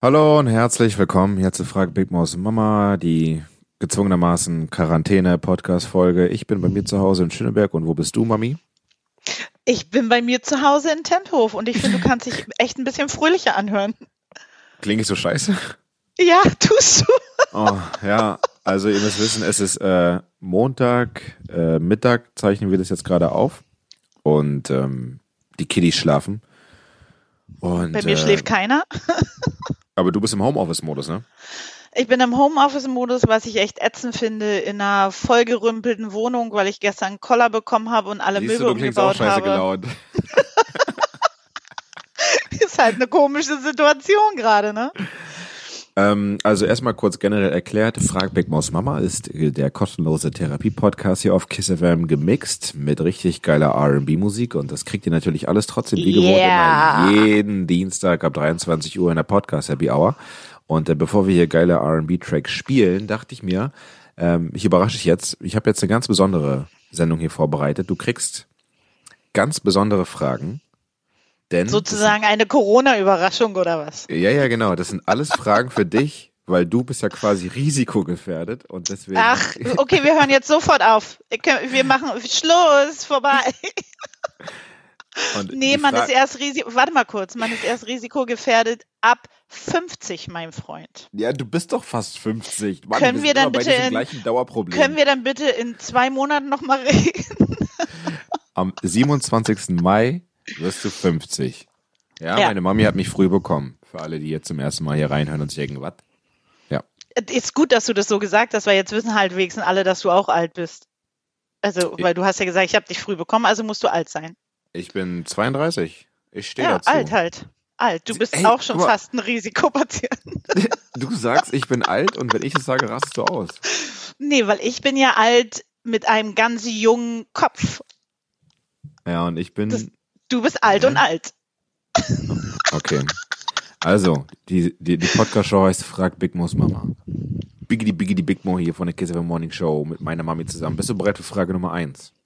Hallo und herzlich willkommen hier zu Frage Big Maus Mama, die gezwungenermaßen Quarantäne-Podcast-Folge. Ich bin bei mir zu Hause in Schöneberg und wo bist du, Mami? Ich bin bei mir zu Hause in Temphof und ich finde, du kannst dich echt ein bisschen fröhlicher anhören. Klinge ich so scheiße? Ja, tust du. Oh, ja, also ihr müsst wissen, es ist äh, Montag, äh, Mittag zeichnen wir das jetzt gerade auf und ähm, die Kiddies schlafen. Und, bei mir äh, schläft keiner. Aber du bist im Homeoffice-Modus, ne? Ich bin im Homeoffice-Modus, was ich echt ätzend finde, in einer vollgerümpelten Wohnung, weil ich gestern einen Koller bekommen habe und alle Siehst Möbel du, du klingst auch umgebaut scheiße habe. gelaunt. Ist halt eine komische Situation gerade, ne? Ähm, also erstmal kurz generell erklärt, Frag Big Maus Mama ist der kostenlose Therapie-Podcast hier auf Kiss FM gemixt mit richtig geiler R&B-Musik und das kriegt ihr natürlich alles trotzdem wie gewohnt Yeah. immer jeden Dienstag ab 23 Uhr in der Podcast Happy Hour. Und äh, bevor wir hier geile R&B-Tracks spielen, dachte ich mir, ähm, ich überrasche dich jetzt, ich habe jetzt eine ganz besondere Sendung hier vorbereitet. Du kriegst ganz besondere Fragen. Denn Sozusagen eine Corona-Überraschung oder was? ja, ja, genau. Das sind alles Fragen für dich, weil du bist ja quasi risikogefährdet und deswegen. Ach, okay, wir hören jetzt sofort auf. Wir Wir machen Schluss, vorbei. und Nee, man ist erst Risiko, warte mal kurz, man ist erst risikogefährdet ab 50, mein Freund. Ja, du bist doch fast 50. Mann, Können wir sind dann bitte in-. Können wir dann bitte in zwei Monaten nochmal reden? Am 27. Mai wirst du 50. Ja, Ja. meine Mami hat mich früh bekommen. Für alle, die jetzt zum ersten Mal hier reinhören und sich denken, was? Ist gut, dass du das so gesagt hast, weil jetzt wissen halt wenigstens alle, dass du auch alt bist. Also, weil du hast ja gesagt, ich habe dich früh bekommen, also musst du alt sein. Ich bin 32. Ich stehe Ja, dazu. alt halt. Alt. Du bist Ey, auch schon fast ein Risikopatient. Du sagst, ich bin alt und wenn ich es sage, rastest du aus. Nee, weil ich bin ja alt mit einem ganz jungen Kopf. Ja, und ich bin. Das- Du bist alt und alt. Okay. Also, die, die, die Podcast-Show heißt Frag Big Mo's Mama. Biggity Biggity Big Mo hier von der Kiss of the Morning Show mit meiner Mami zusammen. Bist du bereit für Frage Nummer eins?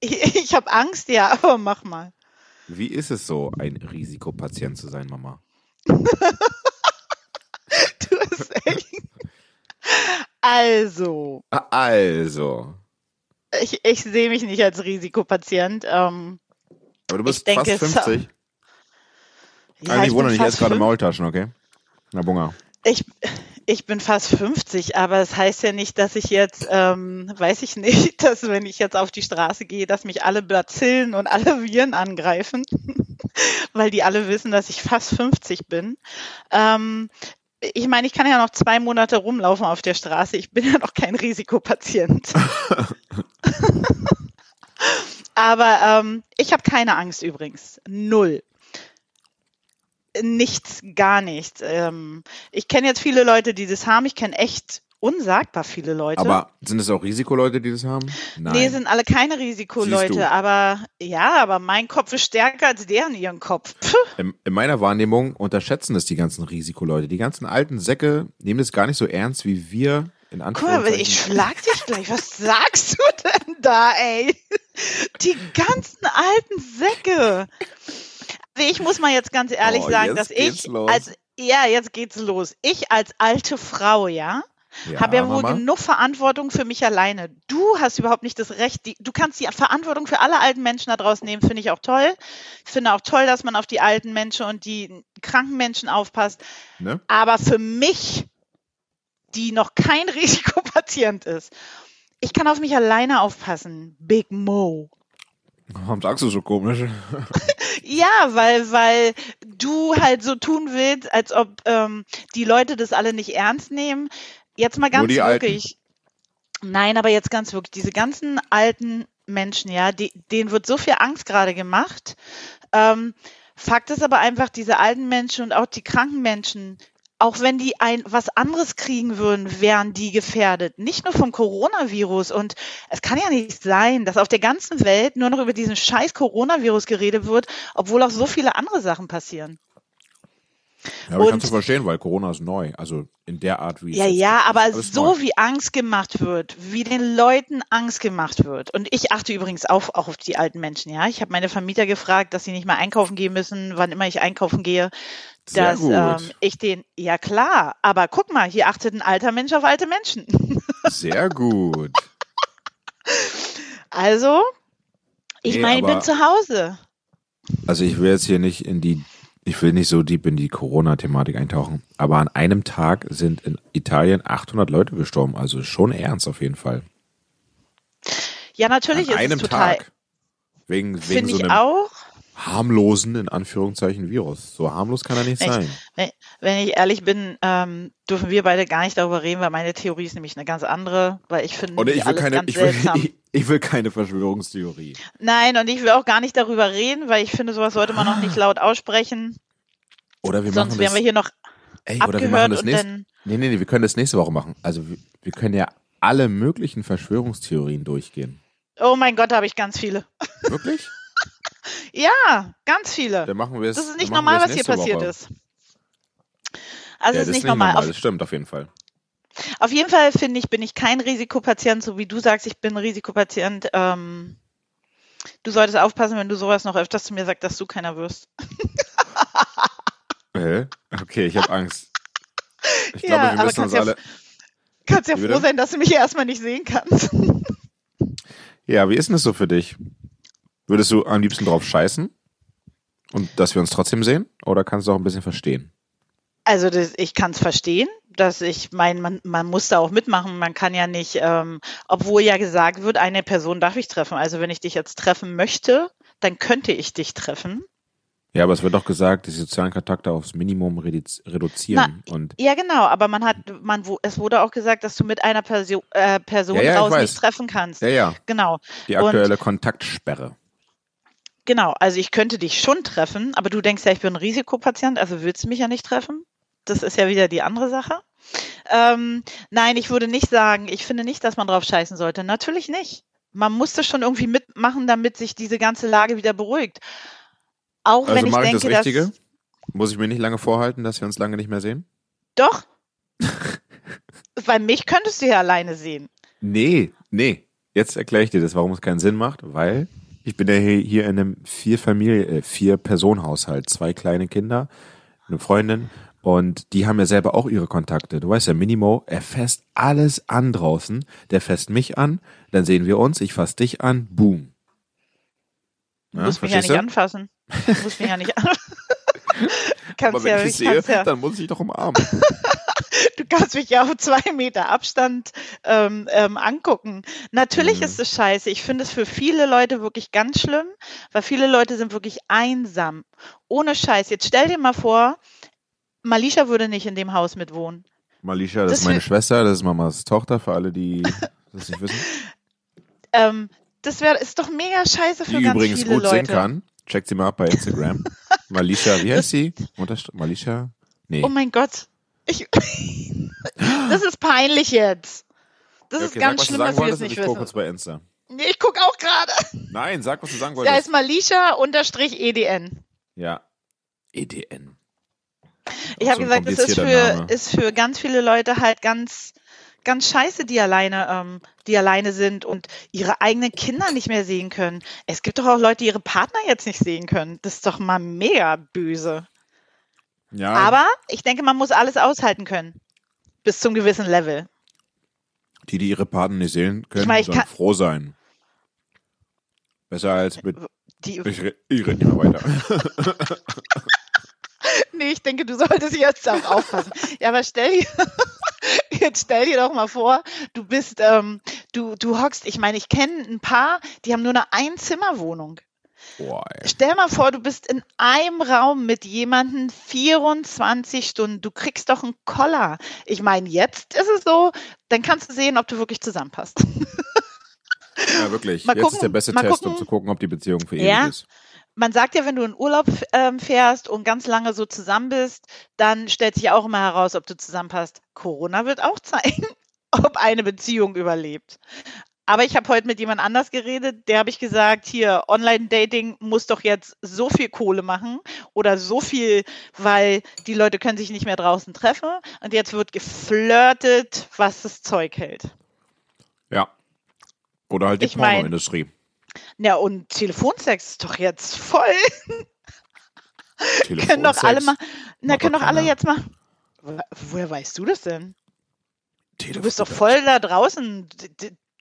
Ich, ich habe Angst, ja, aber mach mal. Wie ist es so, ein Risikopatient zu sein, Mama? Du bist echt. Also, Ah, Also. ich, ich sehe mich nicht als Risikopatient. Ähm, Aber du bist Ich denke, fast so- 50. ja, also, ich ich wundere nicht, fast jetzt gerade Maultaschen, okay? Na, Bunga. Ich, ich bin fast 50, aber es heißt ja nicht, dass ich jetzt, ähm, weiß ich nicht, dass wenn ich jetzt auf die Straße gehe, dass mich alle Bazillen und alle Viren angreifen, weil die alle wissen, dass ich fast 50 bin. Ähm, ich meine, ich kann ja noch zwei Monate rumlaufen auf der Straße. Ich bin ja noch kein Risikopatient. Aber ähm, ich habe keine Angst übrigens. Null. Nichts, gar nichts. Ähm, ich kenne jetzt viele Leute, die das haben. Ich kenne echt unsagbar viele Leute. Aber sind es auch Risikoleute, die das haben? Nein. Nee, sind alle keine Risikoleute, aber ja, aber mein Kopf ist stärker als deren ihren Kopf. In, in meiner Wahrnehmung unterschätzen es die ganzen Risikoleute. Die ganzen alten Säcke nehmen das gar nicht so ernst, wie wir in Guck mal, Anführungszeichen. ich schlag dich gleich. Was sagst du denn da, ey? Die ganzen alten Säcke. Also ich muss mal jetzt ganz ehrlich Oh, sagen, dass ich los. als ja, jetzt geht's los. Ich als alte Frau, ja, habe ja wohl Mama. genug Verantwortung für mich alleine. Du hast überhaupt nicht das Recht, die, du kannst die Verantwortung für alle alten Menschen da draußen nehmen, finde ich auch toll. Ich finde auch toll, dass man auf die alten Menschen und die kranken Menschen aufpasst. Ne? Aber für mich, die noch kein Risikopatient ist, ich kann auf mich alleine aufpassen. Big Mo. Warum sagst du so komisch? Ja, weil, weil du halt so tun willst, als ob ähm, die Leute das alle nicht ernst nehmen. Jetzt mal ganz die Alten. wirklich. Nein, aber jetzt ganz wirklich, diese ganzen alten Menschen, ja, die, denen wird so viel Angst gerade gemacht. Ähm, Fakt ist aber einfach, diese alten Menschen und auch die kranken Menschen, auch wenn die ein was anderes kriegen würden, wären die gefährdet. Nicht nur vom Coronavirus. Und es kann ja nicht sein, dass auf der ganzen Welt nur noch über diesen scheiß Coronavirus geredet wird, obwohl auch so viele andere Sachen passieren. Ja, aber ich kann es verstehen, weil Corona ist neu. Also in der Art, wie Ja, es ja, aber aber ist so neu. wie Angst gemacht wird, wie den Leuten Angst gemacht wird. Und ich achte übrigens auch, auch auf die alten Menschen, ja. Ich habe meine Vermieter gefragt, dass sie nicht mal einkaufen gehen müssen, wann immer ich einkaufen gehe. Sehr Dass gut. ähm, ich den, ja klar, aber guck mal, hier achtet ein alter Mensch auf alte Menschen. Sehr gut. Also, ich Nee, meine, ich bin aber- zu Hause. Also ich will jetzt hier nicht in die, ich will nicht so deep in die Corona-Thematik eintauchen, aber an einem Tag sind in Italien 800 Leute gestorben, also schon ernst auf jeden Fall. Ja, natürlich an ist einem es total, Tag. Wegen, wegen so ich einem auch. harmlosen, in Anführungszeichen, Virus. So harmlos kann er nicht Echt? sein. Wenn, wenn ich ehrlich bin, ähm, dürfen wir beide gar nicht darüber reden, weil meine Theorie ist nämlich eine ganz andere, weil ich finde Und ich will keine, ich will. Ich, will keine Verschwörungstheorie. Nein, und ich will auch gar nicht darüber reden, weil ich finde, sowas sollte man noch nicht laut aussprechen. Oder wir Sonst machen wären das, wir hier noch ey, oder wir machen das und nächste, dann. nee, nee, nee, wir können das nächste Woche machen. Also wir, wir können ja alle möglichen Verschwörungstheorien durchgehen. Oh mein Gott, da habe ich ganz viele. Wirklich? Ja, ganz viele. Dann machen wir es. Das ist nicht normal, was hier passiert Woche. ist. Also ja, es das ist nicht normal. Das stimmt auf jeden Fall. Auf, jeden Fall finde ich, bin ich kein Risikopatient, so wie du sagst, ich bin Risikopatient. Ähm, du solltest aufpassen, wenn du sowas noch öfters zu mir sagst, dass du keiner wirst. Hä? Okay, ich habe Angst. Ich Ja, glaube, wir müssen uns ja alle. Kannst ja froh sein, dass du mich erstmal nicht sehen kannst. Ja, wie ist denn das so für dich? Würdest du am liebsten drauf scheißen? Und dass wir uns trotzdem sehen? Oder kannst du auch ein bisschen verstehen? Also das, ich kann es verstehen, dass ich meine, man, man muss da auch mitmachen. Man kann ja nicht, ähm, obwohl ja gesagt wird, eine Person darf ich treffen. Also wenn ich dich jetzt treffen möchte, dann könnte ich dich treffen. Ja, aber es wird doch gesagt, die sozialen Kontakte aufs Minimum redu- reduzieren. und Ja, genau, aber man hat, man, wo- es wurde auch gesagt, dass du mit einer Perso äh, Person Ja, ja, weiß. nicht treffen kannst. ja, ja, Genau, die Und- aktuelle Kontaktsperre. genau. Also ich könnte dich schon treffen, aber du denkst ja, ich bin ein Risikopatient, also willst du mich ja nicht treffen. Das ist ja wieder die andere Sache. Ähm, nein, ich würde nicht sagen, ich finde nicht, dass man drauf scheißen sollte. Natürlich nicht. Man muss das schon irgendwie mitmachen, damit sich diese ganze Lage wieder beruhigt. Auch Also wenn ich mache ich denke, das Richtige? dass Muss ich mir nicht lange vorhalten, dass wir uns lange nicht mehr sehen? doch. Bei mich könntest du ja alleine sehen. Nee, nee. Jetzt erkläre ich dir das, warum es keinen Sinn macht, weil ich bin ja hier in einem vier Familie, äh, vier Personenhaushalt, zwei kleine Kinder, eine Freundin und die haben ja selber auch ihre Kontakte. Du weißt ja, Minimo, er fasst alles an draußen. Der fasst mich an, dann sehen wir uns, ich fass dich an, boom. Du musst mich ja nicht du? anfassen. Du musst mich ja nicht anfassen. kannst Aber wenn ja, ich ich dich sehe, ja, dann muss ich dich doch umarmen. du kannst mich ja auf zwei Meter Abstand ähm, ähm, angucken. Natürlich Mhm. ist es scheiße. Ich finde es für viele Leute wirklich ganz schlimm, weil viele Leute sind wirklich einsam. Ohne Scheiß. Jetzt stell dir mal vor, Malisha würde nicht in dem Haus mitwohnen. Malisha, das, Das ist meine Schwester, das ist Mamas Tochter, für alle, die das nicht wissen. Ähm, das wäre ist doch mega scheiße für Die ganz übrigens viele gut Leute. singen kann. Checkt sie mal ab bei Instagram. Malisha, wie heißt sie? Unterst Malisha? Nee. Oh mein Gott. Ich, das ist peinlich jetzt. Das ist Okay, ganz sag, schlimm, dass wir das nicht ich gucke kurz wissen. bei Insta. Nee, ich gucke auch gerade. Nein, sag, was du sagen Da wolltest. ist Malisha unterstrich E EDN. Ja. EDN. Ich habe so gesagt, das ist für, Name. ist für ganz viele Leute halt ganz, ganz scheiße, die alleine, ähm, die alleine sind und ihre eigenen Kinder nicht mehr sehen können. Es gibt doch auch Leute, die ihre Partner jetzt nicht sehen können. Das ist doch mal mega böse. Ja, Aber ich denke, man muss alles aushalten können. Bis zum gewissen Level. die, die ihre Partner nicht sehen können, Ich meine, ich sollen froh sein. Besser als mit. Die, Ich, ich rede nicht mehr weiter. nee, ich denke, du solltest jetzt auch aufpassen. Ja, aber stell dir, jetzt stell dir doch mal vor, du bist, ähm, du, du hockst, ich meine, ich kenne ein paar, die haben nur eine Einzimmerwohnung. Boah. Stell mal vor, du bist in einem Raum mit jemandem 24 Stunden. Du kriegst doch einen Koller. Ich meine, jetzt ist es so, dann kannst du sehen, ob du wirklich zusammenpasst. Ja, wirklich. Mal Jetzt gucken, ist der beste Test, gucken. um zu gucken, ob die Beziehung für Ja. ewig ist. Man sagt ja, wenn du in Urlaub ähm, fährst und ganz lange so zusammen bist, dann stellt sich auch immer heraus, ob du zusammenpasst. Corona wird auch zeigen, ob eine Beziehung überlebt. Aber ich habe heute mit jemand anders geredet, der habe ich gesagt, hier, Online-Dating muss doch jetzt so viel Kohle machen oder so viel, weil die Leute können sich nicht mehr draußen treffen und jetzt wird geflirtet, was das Zeug hält. Ja. Oder halt die Ich Pornoindustrie. Ja, und Telefonsex ist doch jetzt voll. können doch Telefonsex. alle mal, na, können doch alle jetzt mal. Wo- Woher weißt du das denn? Du Telefon- bist doch voll da draußen.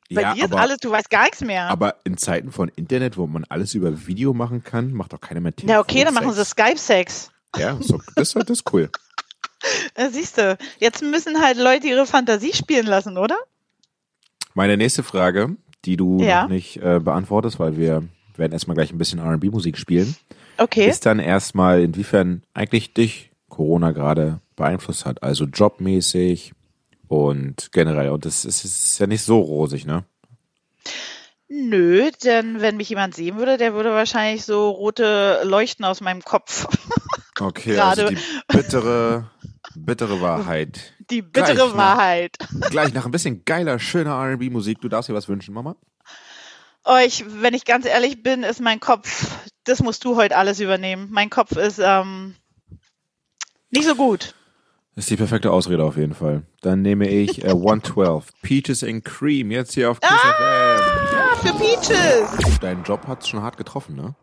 Bei ja, dir ist aber, alles, du weißt gar nichts mehr. aber in Zeiten von Internet, wo man alles über Video machen kann, macht doch keiner mehr Telefon. ja, okay, dann machen sie Skype-Sex. Ja, so, das, das ist cool. Siehst du, jetzt müssen halt Leute ihre Fantasie spielen lassen, oder? Meine nächste Frage, die du Ja. noch nicht äh, beantwortest, weil wir werden erstmal gleich ein bisschen R&B-Musik spielen, Okay. ist dann erstmal, inwiefern eigentlich dich Corona gerade beeinflusst hat. Also jobmäßig und generell. Und das ist, ist ja nicht so rosig, ne? Nö, denn wenn mich jemand sehen würde, der würde wahrscheinlich so rote Leuchten aus meinem Kopf. Okay, also die bittere, bittere Wahrheit. Die bittere Gleich? Wahrheit. Gleich nach ein bisschen geiler, schöner R&B-Musik. Du darfst dir was wünschen, Mama? Oh, ich, wenn ich ganz ehrlich bin, ist mein Kopf, das musst du heute alles übernehmen. Mein Kopf ist ähm, nicht so gut. Das ist die perfekte Ausrede auf jeden Fall. Dann nehme ich äh, 112, Peaches and Cream, jetzt hier auf Kiss FM. Ah, für Peaches. Dein Job hat's schon hart getroffen, ne?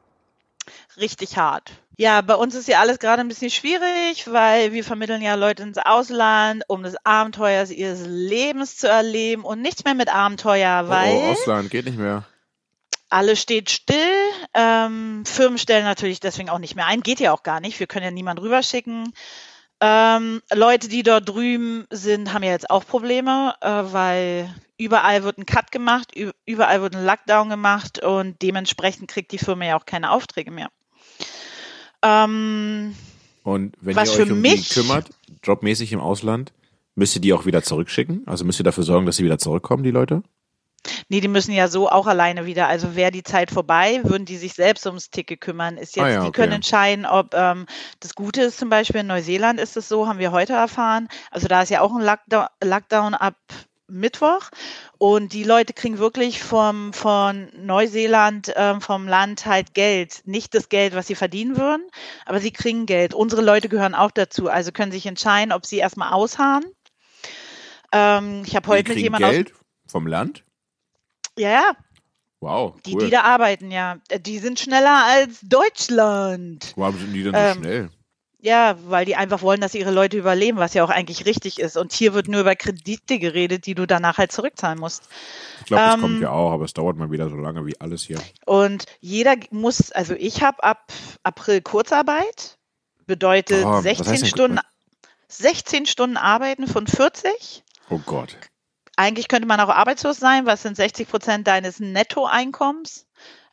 Richtig hart. Ja, bei uns ist ja alles gerade ein bisschen schwierig, weil wir vermitteln ja Leute ins Ausland, um das Abenteuer ihres Lebens zu erleben und nichts mehr mit Abenteuer, weil oh, Ausland geht nicht mehr. alles steht still. Ähm, Firmen stellen natürlich deswegen auch nicht mehr ein. Geht ja auch gar nicht. Wir können ja niemanden rüberschicken. Ähm, Leute, die dort drüben sind, haben ja jetzt auch Probleme, äh, weil überall wird ein Cut gemacht, überall wird ein Lockdown gemacht und dementsprechend kriegt die Firma ja auch keine Aufträge mehr. Ähm, Und wenn Was ihr für euch um mich- die kümmert, jobmäßig im Ausland, müsst ihr die auch wieder zurückschicken? Also müsst ihr dafür sorgen, dass sie wieder zurückkommen, die Leute? nee, die müssen ja so auch alleine wieder. Also wäre die Zeit vorbei, würden die sich selbst ums Ticket kümmern. Ist jetzt, Ah ja, die okay. können entscheiden, ob ähm, das Gute ist, zum Beispiel in Neuseeland ist es so, haben wir heute erfahren. Also da ist ja auch ein Lockdown, Lockdown ab Mittwoch und die Leute kriegen wirklich vom von Neuseeland ähm, vom Land halt Geld, nicht das Geld, was sie verdienen würden, aber sie kriegen Geld. Unsere Leute gehören auch dazu, also können sich entscheiden, ob sie erstmal ausharren. Ähm, ich habe Die heute mit jemandem aus Geld vom Land? ja, ja, Wow, die, cool. die da arbeiten, ja. Äh, Die sind schneller als Deutschland. Warum sind die denn so Ähm, schnell? Ja, weil die einfach wollen, dass ihre Leute überleben, was ja auch eigentlich richtig ist. Und hier wird nur über Kredite geredet, die du danach halt zurückzahlen musst. Ich glaube, das ähm, kommt ja auch, aber es dauert mal wieder so lange wie alles hier. Und jeder muss, also ich habe ab April Kurzarbeit, bedeutet Oh, heißt 16 denn Stunden, 16 Stunden arbeiten von 40. Oh Gott. Eigentlich könnte man auch arbeitslos sein, was sind 60 Prozent deines Nettoeinkommens?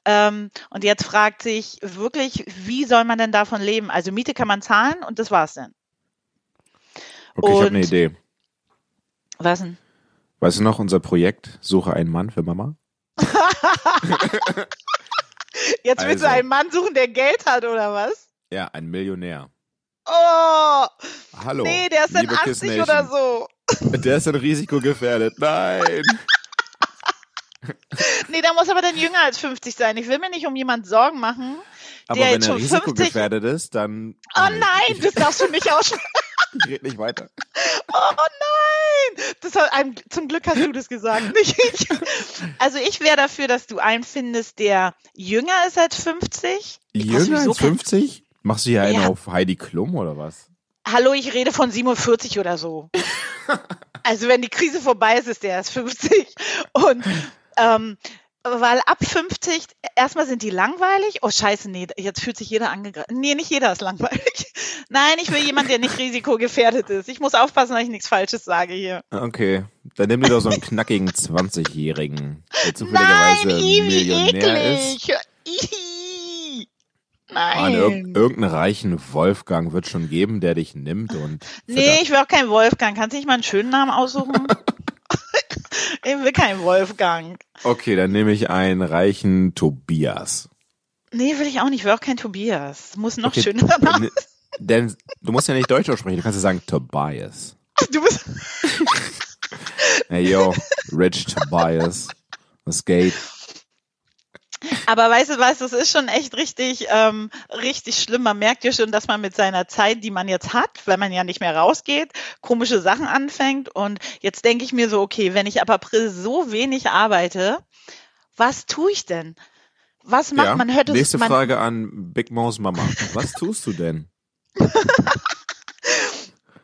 Ähm, und jetzt fragt sich wirklich, wie soll man denn davon leben? Also Miete kann man zahlen und das war's dann. Okay, ich habe eine Und- Idee. Was denn? Weißt du noch, unser Projekt Suche einen Mann für Mama? Jetzt willst du Also. einen Mann suchen, der Geld hat oder was? Ja, ein Millionär. Oh, Hallo. nee, der ist dann liebe Kiss 80 oder so. Der ist ein risikogefährdet. Nein. Nee, der muss aber dann jünger als 50 sein. Ich will mir nicht um jemanden Sorgen machen. Aber Der jetzt er schon 50 risikogefährdet ist, dann. Oh nein, das darfst du nicht aussprechen. Ich red nicht weiter. Oh nein! Das hat einem, zum Glück hast du das gesagt, nicht ich. Also ich wäre dafür, dass du einen findest, der jünger ist als 50. Ich brauch Jünger als kein- 50? Machst du hier einen Ja. auf Heidi Klum oder was? Hallo, ich rede von 47 oder so. Also wenn die Krise vorbei ist, ist der erst 50. Und ähm, weil ab 50, erstmal sind die langweilig. Oh scheiße, nee, jetzt fühlt sich jeder angegriffen. Nee, nicht jeder ist langweilig. Nein, ich will jemanden, der nicht risikogefährdet ist. Ich muss aufpassen, dass ich nichts Falsches sage hier. Okay. Dann nimm dir doch so einen knackigen 20-Jährigen, der Nein, zufälligerweise Ivi, Millionär ist. eklig. Ihi. Ah, Nein. irg irgendeinen reichen Wolfgang wird schon geben, der dich nimmt und. Nee, ich will auch keinen Wolfgang. Kannst du nicht mal einen schönen Namen aussuchen? ich will keinen Wolfgang. Okay, dann nehme ich einen reichen Tobias. Nee, will ich auch nicht. Ich will auch kein Tobias. Muss noch Okay, schöner Name. N- Denn du musst ja nicht Deutsch aussprechen, du kannst ja sagen Tobias. Du bist, Hey yo, Rich Tobias. Das Gate. Aber weißt du, du, es ist schon echt richtig, ähm, richtig schlimm. Man merkt ja schon, dass man mit seiner Zeit, die man jetzt hat, weil man ja nicht mehr rausgeht, komische Sachen anfängt. Und jetzt denke ich mir so, okay, wenn ich ab April so wenig arbeite, was tue ich denn? Was macht Ja. man? Hört Nächste man, Frage an Big Mo's Mama. Was tust du denn?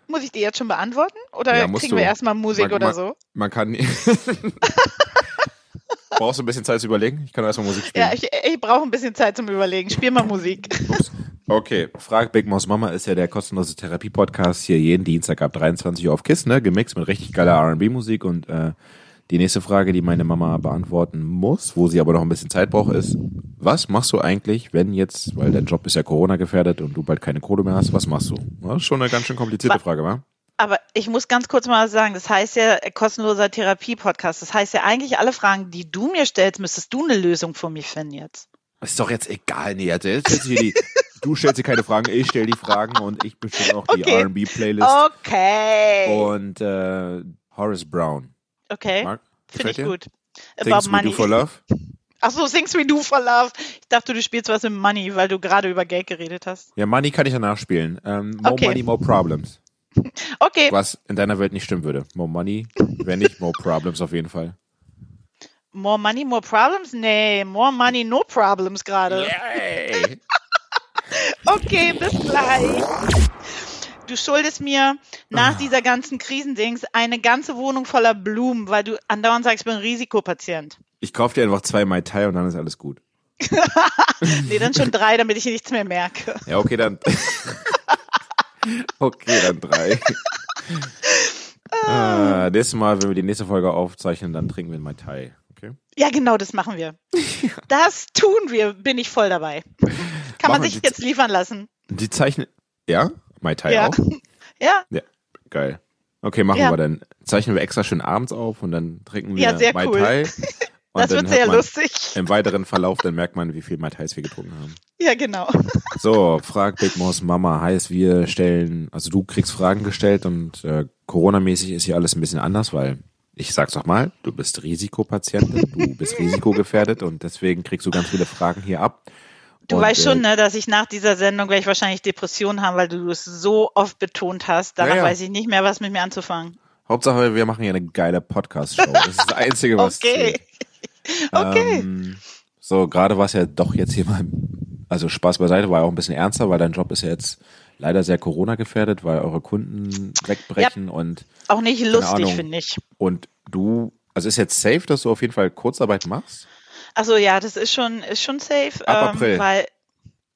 Muss ich die jetzt schon beantworten? Oder Ja, kriegen du. wir erstmal Musik Man- oder man- so? Man kann. Brauchst du ein bisschen Zeit zu überlegen? Ich kann erstmal Musik spielen. Ja, ich, ich brauche ein bisschen Zeit zum Überlegen. Spiel mal Musik. Okay, Frag Big Mo's Mama ist ja der kostenlose Therapie-Podcast hier jeden Dienstag ab 23 Uhr auf KISS, ne? Gemixt mit richtig geiler R&B-Musik und äh, die nächste Frage, die meine Mama beantworten muss, wo sie aber noch ein bisschen Zeit braucht, ist, was machst du eigentlich, wenn jetzt, weil dein Job ist ja Corona gefährdet und du bald keine Kohle mehr hast, was machst du? Das ist schon eine ganz schön komplizierte Frage, wa? Aber ich muss ganz kurz mal sagen, das heißt ja äh, kostenloser Therapie-Podcast. Das heißt ja eigentlich alle Fragen, die du mir stellst, müsstest du eine Lösung für mich finden jetzt. Ist doch jetzt egal, nee, jetzt stellst du die, du stellst dir keine Fragen, ich stell die Fragen und ich bestimme auch die Okay. R&B-Playlist Okay. und äh, Horace Brown. Okay. Mark, Finde ich dir? gut. About Things we do for love? Ach so, Things We Do for Love. Ich dachte, du spielst was mit Money, weil du gerade über Geld geredet hast. Ja, Money kann ich ja nachspielen. Ähm, more Okay. Money, more problems. Okay. Was in deiner Welt nicht stimmen würde. More Money, wenn nicht, more problems auf jeden Fall. More Money, More Problems? Nee, More Money, No Problems gerade. Yay! Okay, bis gleich. Du schuldest mir nach Ah. dieser ganzen Krisendings eine ganze Wohnung voller Blumen, weil du andauernd sagst, ich bin ein Risikopatient. Ich kauf dir einfach zwei Mai Tai und dann ist alles gut. Nee, dann schon drei, damit ich nichts mehr merke. Ja, okay, dann. okay, dann drei. ah, nächstes Mal, wenn wir die nächste Folge aufzeichnen, dann trinken wir ein Mai Tai. Okay? Ja, genau, das machen wir. Das tun wir, bin ich voll dabei. Kann man sich jetzt liefern lassen. Die zeichnen. Ja? Mai Tai Ja. auch? Ja, Ja, geil. Okay, machen Ja. wir dann. Zeichnen wir extra schön abends auf und dann trinken wir Ja, sehr Mai cool. Tai. Und das wird sehr lustig. Im weiteren Verlauf, dann merkt man, wie viel Mai Tais wir getrunken haben. Ja, genau. So, fragt Big Mo's Mama. Heißt, wir stellen, also du kriegst Fragen gestellt und äh, Corona-mäßig ist hier alles ein bisschen anders, weil ich sag's doch mal, du bist Risikopatientin, du bist risikogefährdet und deswegen kriegst du ganz viele Fragen hier ab. Du Und, weißt schon, äh, ne, dass ich nach dieser Sendung werde ich wahrscheinlich Depressionen haben, weil du es so oft betont hast. Danach Ja, ja. weiß ich nicht mehr, was mit mir anzufangen. Hauptsache, wir machen hier eine geile Podcast-Show. Das ist das Einzige, was Okay. zählt. Okay. Ähm, so, gerade war es ja doch jetzt hier mal, also Spaß beiseite, war ja auch ein bisschen ernster, weil dein Job ist ja jetzt leider sehr Corona gefährdet, weil eure Kunden wegbrechen und Auch nicht lustig, finde ich. Und du, also ist jetzt safe, dass du auf jeden Fall Kurzarbeit machst? Also ja, das ist schon, ist schon safe. Ab April. Weil,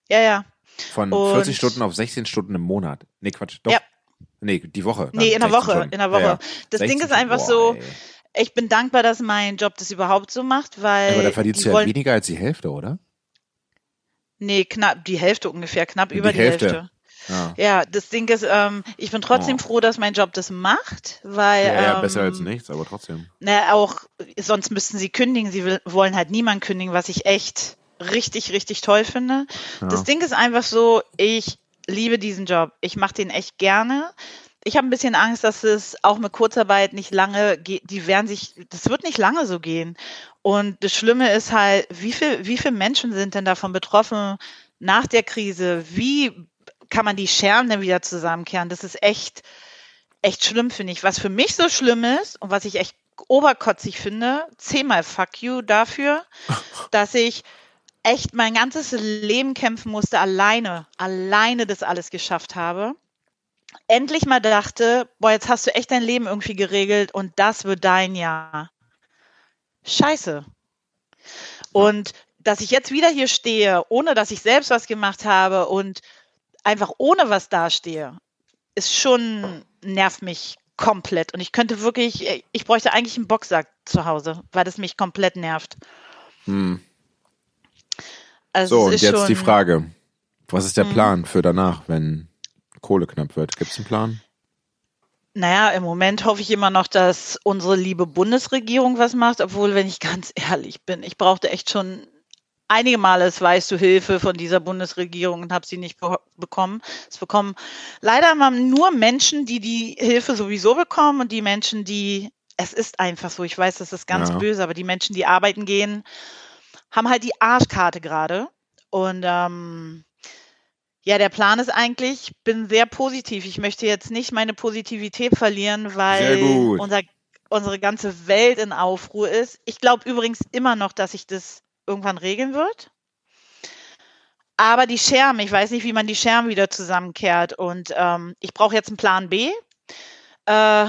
ja, ja. Von Und- 40 Stunden auf 16 Stunden im Monat. Nee, Quatsch, doch. Ja. Nee, die Woche. Nee, in der 16 Woche, Stunden. in der Woche. Ja, ja. Das 16 Ding ist einfach Boah, so, ey. Ich bin dankbar, dass mein Job das überhaupt so macht, weil. Aber da verdienst die du ja wollen, weniger als die Hälfte, oder? Nee, knapp, die Hälfte ungefähr, knapp über die Hälfte. Hälfte. Ja. Ja, das Ding ist, ähm, ich bin trotzdem Oh. froh, dass mein Job das macht, weil. Ja, ja, ähm, besser als nichts, aber trotzdem. Na, auch, sonst müssten sie kündigen. Sie will, wollen halt niemand kündigen, was ich echt richtig, richtig toll finde. Das Ding ist einfach so, ich liebe diesen Job. Ich mache den echt gerne. Ich habe ein bisschen Angst, dass es auch mit Kurzarbeit nicht lange geht. Die werden sich, das wird nicht lange so gehen. Und das Schlimme ist halt, wie viel, wie viele Menschen sind denn davon betroffen nach der Krise? Wie kann man die Scherben denn wieder zusammenkehren? Das ist echt, echt schlimm, finde ich. Was für mich so schlimm ist und was ich echt oberkotzig finde, zehnmal fuck you dafür, dass ich echt mein ganzes Leben kämpfen musste, alleine, alleine das alles geschafft habe. Endlich mal dachte, boah, jetzt hast du echt dein Leben irgendwie geregelt und das wird dein Jahr. Scheiße. Und dass ich jetzt wieder hier stehe, ohne dass ich selbst was gemacht habe und einfach ohne was dastehe, ist schon, nervt mich komplett. Und ich könnte wirklich, ich bräuchte eigentlich einen Boxsack zu Hause, weil das mich komplett nervt. Hm. Also So, und jetzt die Frage. Was ist der Mhm. Plan für danach, wenn Kohle knapp wird? Gibt es einen Plan? Naja, im Moment hoffe ich immer noch, dass unsere liebe Bundesregierung was macht, obwohl, wenn ich ganz ehrlich bin, ich brauchte echt schon einige Male, es weißt du, Hilfe von dieser Bundesregierung und habe sie nicht be bekommen. Es bekommen leider immer nur Menschen, die die Hilfe sowieso bekommen und die Menschen, die Es ist einfach so. Ich weiß, das ist ganz Ja. böse, aber die Menschen, die arbeiten gehen, haben halt die Arschkarte gerade. Und ähm, ja, der Plan ist eigentlich, ich bin sehr positiv. Ich möchte jetzt nicht meine Positivität verlieren, weil unser, unsere ganze Welt in Aufruhr ist. Ich glaube übrigens immer noch, dass sich das irgendwann regeln wird. Aber die Scherben, ich weiß nicht, wie man die Scherben wieder zusammenkehrt. Und ähm, ich brauche jetzt einen Plan B. Äh,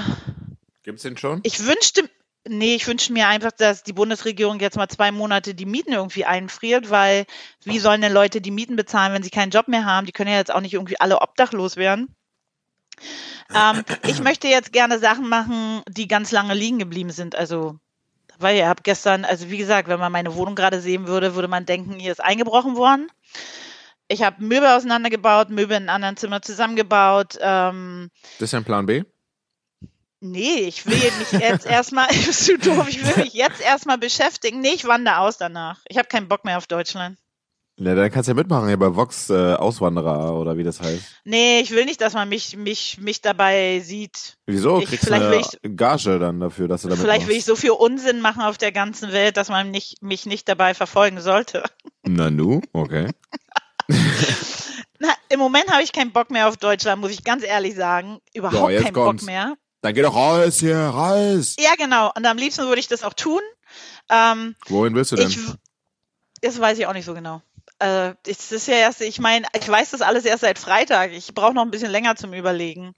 Gibt's den schon? ich wünschte, nee, ich wünschte mir einfach, dass die Bundesregierung jetzt mal zwei Monate die Mieten irgendwie einfriert, weil wie sollen denn Leute die Mieten bezahlen, wenn sie keinen Job mehr haben? Die können ja jetzt auch nicht irgendwie alle obdachlos werden. Ähm, ich möchte jetzt gerne Sachen machen, die ganz lange liegen geblieben sind. Also, weil ihr habt gestern, also wie gesagt, wenn man meine Wohnung gerade sehen würde, würde man denken, hier ist eingebrochen worden. Ich habe Möbel auseinandergebaut, Möbel in einem anderen Zimmer zusammengebaut. Ähm, Das ist ein Plan B. Nee, ich will mich jetzt erstmal, bist du doof, ich will mich jetzt erstmal beschäftigen. Nee, ich wandere aus danach. Ich habe keinen Bock mehr auf Deutschland. Ja, dann kannst du ja mitmachen hier bei Vox äh, Auswanderer oder wie das heißt. Nee, ich will nicht, dass man mich, mich, mich dabei sieht. Wieso? Ich- Kriegst du vielleicht eine will Gage dann dafür, dass du damit Vielleicht will ich machst? so viel Unsinn machen auf der ganzen Welt, dass man nicht, mich nicht dabei verfolgen sollte. Na nu, okay. Na, Im Moment habe ich keinen Bock mehr auf Deutschland, muss ich ganz ehrlich sagen. Überhaupt jetzt keinen kommt's. Bock mehr. Dann geh doch raus hier, raus! Ja, genau. Und am liebsten würde ich das auch tun. Ähm, Wohin willst du denn? Ich, das weiß ich auch nicht so genau. Äh, das ist ja erst, ich meine, ich weiß das alles erst seit Freitag. Ich brauche noch ein bisschen länger zum Überlegen.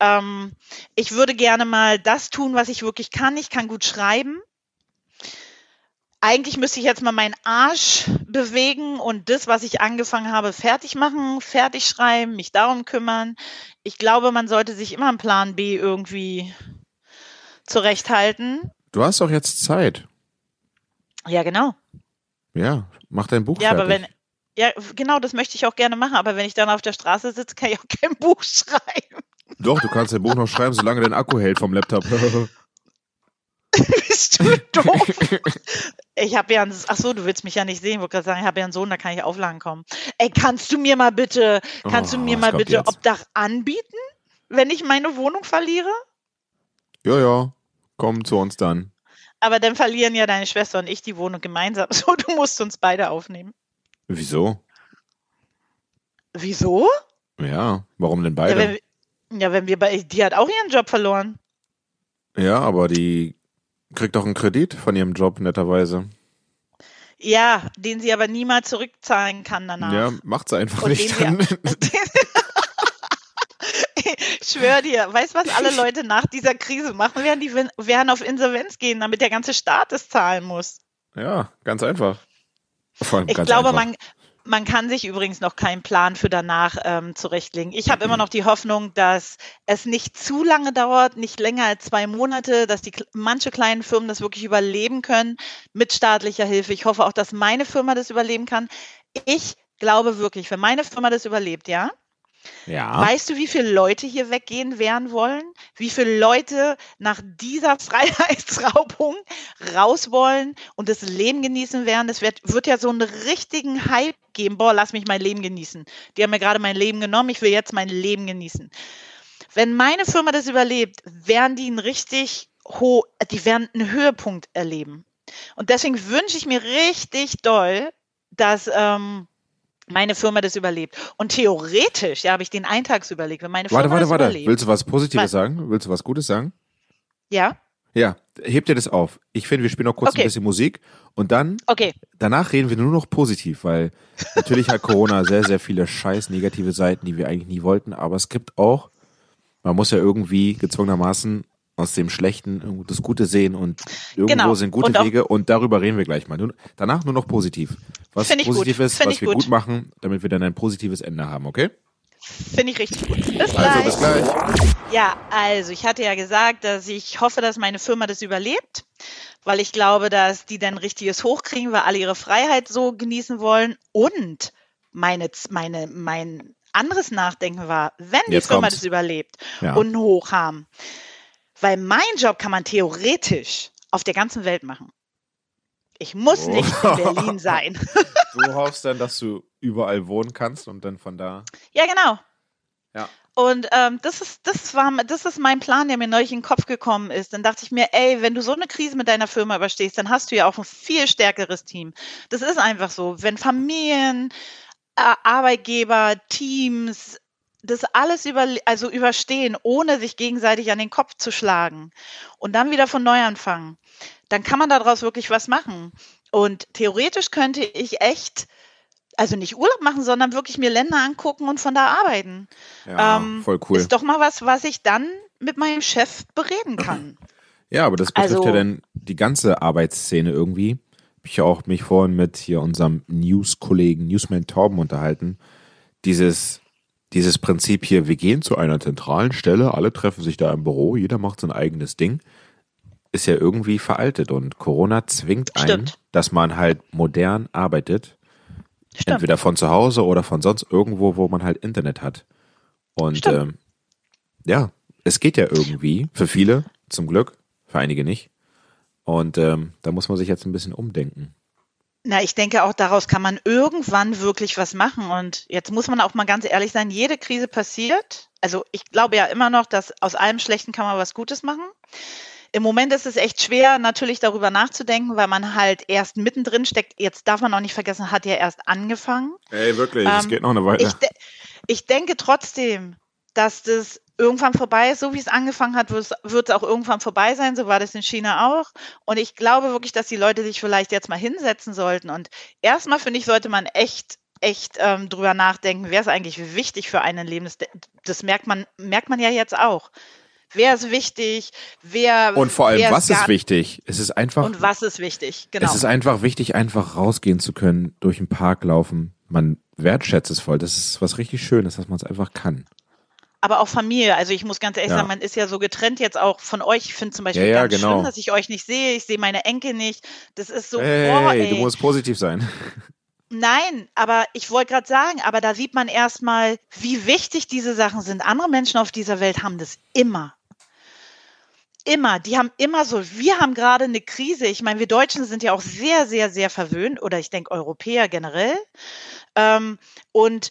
Ähm, ich würde gerne mal das tun, was ich wirklich kann. Ich kann gut schreiben. Eigentlich müsste ich jetzt mal meinen Arsch bewegen und das, was ich angefangen habe, fertig machen, fertig schreiben, mich darum kümmern. Ich glaube, man sollte sich immer einen Plan B irgendwie zurechthalten. Du hast doch jetzt Zeit. Ja, genau. Ja, mach dein Buch Ja, fertig. aber wenn, ja, genau, das möchte ich auch gerne machen, aber wenn ich dann auf der Straße sitze, kann ich auch kein Buch schreiben. Doch, du kannst dein Buch noch schreiben, solange dein Akku hält vom Laptop. Bist du doof? Ich habe ja einen, ach so, du willst mich ja nicht sehen, wollte gerade sagen, ich habe ja einen Sohn, da kann ich aufladen kommen. Ey, kannst du mir mal bitte, kannst Oh, du mir mal bitte jetzt? Obdach anbieten, wenn ich meine Wohnung verliere? ja, ja, komm zu uns dann. Aber dann verlieren ja deine Schwester und ich die Wohnung gemeinsam. So, du musst uns beide aufnehmen. Wieso? Wieso? Ja, warum denn Ja, beide? wenn, wir- ja, wenn wir bei, die hat auch ihren Job verloren. Ja, aber die kriegt doch einen Kredit von ihrem Job, netterweise. Ja, den sie aber niemals zurückzahlen kann danach. Ja, macht's einfach Und nicht. den Dann. Ich schwöre dir, weißt du, was alle Leute nach dieser Krise machen werden? Die werden auf Insolvenz gehen, damit der ganze Staat es zahlen muss. ja, ganz einfach. Vor allem Ich glaube, einfach. man, man kann sich übrigens noch keinen Plan für danach ähm, zurechtlegen. Ich habe immer noch die Hoffnung, dass es nicht zu lange dauert, nicht länger als zwei Monate, dass die manche kleinen Firmen das wirklich überleben können mit staatlicher Hilfe. Ich hoffe auch, dass meine Firma das überleben kann. Ich glaube wirklich, wenn meine Firma das überlebt, ja, Ja. Weißt du, wie viele Leute hier weggehen werden wollen? Wie viele Leute nach dieser Freiheitsraubung raus wollen und das Leben genießen werden? Es wird, wird ja so einen richtigen Hype geben. Boah, lass mich mein Leben genießen. Die haben mir gerade mein Leben genommen. Ich will jetzt mein Leben genießen. Wenn meine Firma das überlebt, werden die einen richtig ho die werden einen Höhepunkt erleben. Und deswegen wünsche ich mir richtig doll, dass ähm, meine Firma das überlebt. Und theoretisch, ja, habe ich den Eintagsüberleg, wenn meine Firma Warte, warte, das warte. überlebt. Willst du was Positives Was? sagen? Willst du was Gutes sagen? ja, Ja, heb dir das auf. Ich finde, wir spielen noch kurz Okay. ein bisschen Musik und dann, okay. danach reden wir nur noch positiv, weil natürlich hat Corona sehr, sehr viele scheiß negative Seiten, die wir eigentlich nie wollten, aber es gibt auch, man muss ja irgendwie gezwungenermaßen aus dem Schlechten das Gute sehen und irgendwo Genau. sind gute Und auch- Wege und darüber reden wir gleich mal. Nur, danach nur noch positiv. Was gut. positiv ist, Find was wir gut. gut machen, damit wir dann ein positives Ende haben, okay? Finde ich richtig gut. Bis Also gleich. bis gleich. Ja, also ich hatte ja gesagt, dass ich hoffe, dass meine Firma das überlebt, weil ich glaube, dass die dann richtiges hochkriegen, weil alle ihre Freiheit so genießen wollen. Und meine, meine, mein anderes Nachdenken war, wenn die Jetzt Firma kommt's. das überlebt Ja. und Hoch haben, weil mein Job kann man theoretisch auf der ganzen Welt machen. Ich muss Oh. nicht in Berlin sein. Du hoffst dann, dass du überall wohnen kannst und dann von da. Ja, genau. Ja. Und ähm, das ist, das war, das ist mein Plan, der mir neulich in den Kopf gekommen ist. Dann dachte ich mir, ey, wenn du so eine Krise mit deiner Firma überstehst, dann hast du ja auch ein viel stärkeres Team. Das ist einfach so. Wenn Familien, Arbeitgeber, Teams, das alles über, also überstehen, ohne sich gegenseitig an den Kopf zu schlagen und dann wieder von neu anfangen, dann kann man daraus wirklich was machen. Und theoretisch könnte ich echt also nicht Urlaub machen, sondern wirklich mir Länder angucken und von da arbeiten. Ja, ähm, voll cool. Ist doch mal was, was ich dann mit meinem Chef bereden kann. Ja, aber das betrifft also, ja dann die ganze Arbeitsszene irgendwie. Hab ich ja auch mich vorhin mit hier unserem News-Kollegen Newsman Torben unterhalten. Dieses, dieses Prinzip hier, wir gehen zu einer zentralen Stelle, alle treffen sich da im Büro, jeder macht sein eigenes Ding, ist ja irgendwie veraltet und Corona zwingt einen, Stimmt. dass man halt modern arbeitet Stimmt. Entweder von zu Hause oder von sonst irgendwo, wo man halt Internet hat. Und ähm, ja, es geht ja irgendwie, für viele zum Glück, für einige nicht. Und ähm, da muss man sich jetzt ein bisschen umdenken. Na, ich denke auch daraus kann man irgendwann wirklich was machen. Und jetzt muss man auch mal ganz ehrlich sein, jede Krise passiert. Also ich glaube ja immer noch, dass aus allem Schlechten kann man was Gutes machen. Im Moment ist es echt schwer, natürlich darüber nachzudenken, weil man halt erst mittendrin steckt. Jetzt darf man auch nicht vergessen, hat ja erst angefangen. Ey, wirklich, es ähm, geht noch eine Weile. Ich, de ich denke trotzdem, dass das irgendwann vorbei ist. So wie es angefangen hat, wird es auch irgendwann vorbei sein. So war das in China auch. Und ich glaube wirklich, dass die Leute sich vielleicht jetzt mal hinsetzen sollten. Und erstmal, finde ich, sollte man echt echt ähm, drüber nachdenken, wer ist eigentlich wichtig für einen Leben. Das, das merkt man, merkt man ja jetzt auch. Wer ist wichtig? Wer und vor allem was ist wichtig? Es ist einfach und was ist wichtig? Genau. Es ist einfach wichtig, einfach rausgehen zu können, durch den Park laufen. Man wertschätzt es voll. Das ist was richtig Schönes, dass man es einfach kann. Aber auch Familie. Also ich muss ganz ehrlich ja. sagen, man ist ja so getrennt jetzt auch von euch. Ich finde zum Beispiel ja, ja, ganz genau. schlimm, dass ich euch nicht sehe. Ich sehe meine Enkel nicht. Das ist so. Hey, boah, du musst positiv sein. Nein, aber ich wollte gerade sagen, aber da sieht man erstmal, wie wichtig diese Sachen sind. Andere Menschen auf dieser Welt haben das immer immer, die haben immer so, wir haben gerade eine Krise. Ich meine, wir Deutschen sind ja auch sehr, sehr, sehr verwöhnt oder ich denke Europäer generell. Ähm, und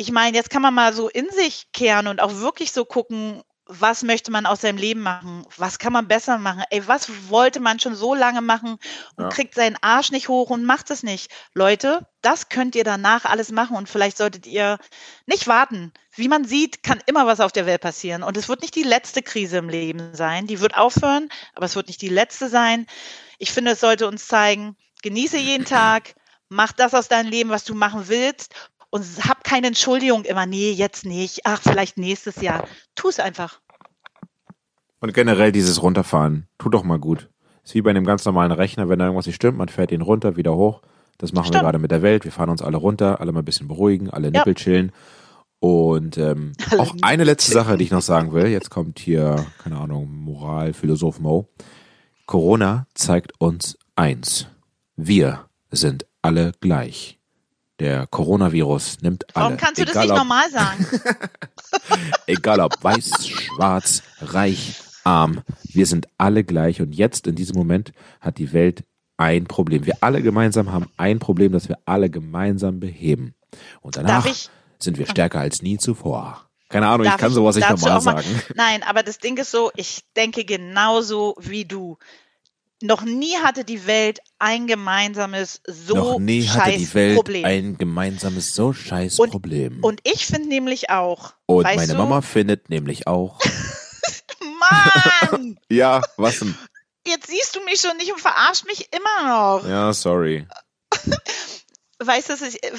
ich meine, jetzt kann man mal so in sich kehren und auch wirklich so gucken, was möchte man aus seinem Leben machen? Was kann man besser machen? Ey, was wollte man schon so lange machen und ja. kriegt seinen Arsch nicht hoch und macht es nicht? Leute, das könnt ihr danach alles machen und vielleicht solltet ihr nicht warten. Wie man sieht, kann immer was auf der Welt passieren und es wird nicht die letzte Krise im Leben sein. Die wird aufhören, aber es wird nicht die letzte sein. Ich finde, es sollte uns zeigen, genieße jeden Tag, mach das aus deinem Leben, was du machen willst und hab keine Entschuldigung immer, nee, jetzt nicht, ach, vielleicht nächstes Jahr. Tu es einfach. Und generell dieses Runterfahren, tut doch mal gut. Ist wie bei einem ganz normalen Rechner, wenn da irgendwas nicht stimmt, man fährt ihn runter, wieder hoch. Das machen Stimmt. wir gerade mit der Welt. Wir fahren uns alle runter, alle mal ein bisschen beruhigen, alle Nippel ja. chillen. Und ähm, auch eine letzte Sache, die ich noch sagen will. Jetzt kommt hier, keine Ahnung, Moral, Philosoph Mo. Corona zeigt uns eins. Wir sind alle gleich. Der Coronavirus nimmt alle. Warum kannst du das nicht ob, normal sagen? egal ob weiß, schwarz, reich, arm. Wir sind alle gleich. Und jetzt in diesem Moment hat die Welt ein Problem. Wir alle gemeinsam haben ein Problem, das wir alle gemeinsam beheben. Und danach sind wir stärker als nie zuvor. Keine Ahnung, Darf ich kann sowas nicht normal sagen. Nein, aber das Ding ist so, ich denke genauso wie du noch nie hatte die Welt ein gemeinsames so noch nie hatte die Welt Problem. ein gemeinsames so scheiß und, Problem. Und ich finde nämlich auch. Und meine du, Mama findet nämlich auch. Mann! ja, was denn? Jetzt siehst du mich schon nicht und verarsch mich immer noch. Ja, sorry. weißt du,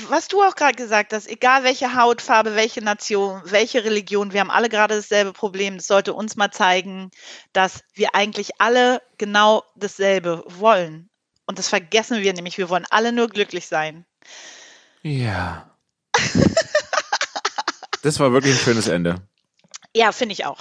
was du auch gerade gesagt hast, egal welche Hautfarbe, welche Nation, welche Religion, wir haben alle gerade dasselbe Problem. Das sollte uns mal zeigen, dass wir eigentlich alle genau dasselbe wollen. Und das vergessen wir nämlich. Wir wollen alle nur glücklich sein. Ja. das war wirklich ein schönes Ende. Ja, finde ich auch.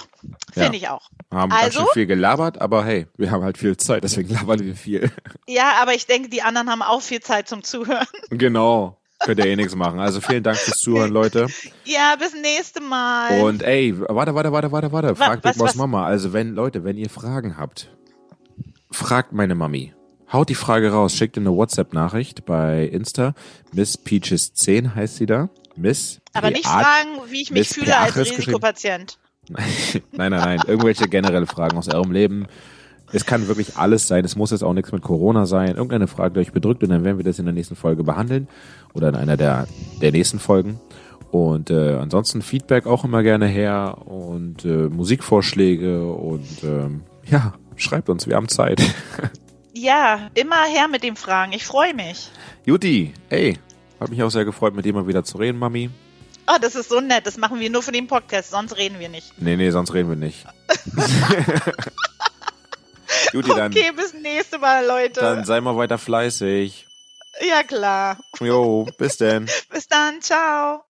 Finde ja. ich auch. Haben also, ganz schön viel gelabert, aber hey, wir haben halt viel Zeit, deswegen labern wir viel. Ja, aber ich denke, die anderen haben auch viel Zeit zum Zuhören. Genau. Könnt ihr eh nichts machen. Also vielen Dank fürs Zuhören, Leute. Ja, bis nächste Mal. Und ey, warte, warte, warte, warte, warte. Fragt Big Boss Mama. Also wenn, Leute, wenn ihr Fragen habt, fragt meine Mami. Haut die Frage raus, schickt eine WhatsApp-Nachricht bei Insta. Miss Peaches 10 heißt sie da. Miss. Aber nicht Beat- fragen, wie ich mich Miss fühle als. Risikopatient. nein, nein, nein. Irgendwelche generelle Fragen aus eurem Leben. Es kann wirklich alles sein. Es muss jetzt auch nichts mit Corona sein. Irgendeine Frage, die euch bedrückt und dann werden wir das in der nächsten Folge behandeln oder in einer der, der nächsten Folgen. Und äh, ansonsten Feedback auch immer gerne her und äh, Musikvorschläge und ähm, ja, schreibt uns, wir haben Zeit. Ja, immer her mit den Fragen. Ich freue mich. Juti, ey, hat mich auch sehr gefreut, mit dir mal wieder zu reden, Mami. Oh, das ist so nett. Das machen wir nur für den Podcast, sonst reden wir nicht. Nee, nee, sonst reden wir nicht. Juti, dann, Okay, bis nächste Mal, Leute. dann sei mal weiter fleißig. ja, klar. Jo, bis denn. Bis dann. Ciao.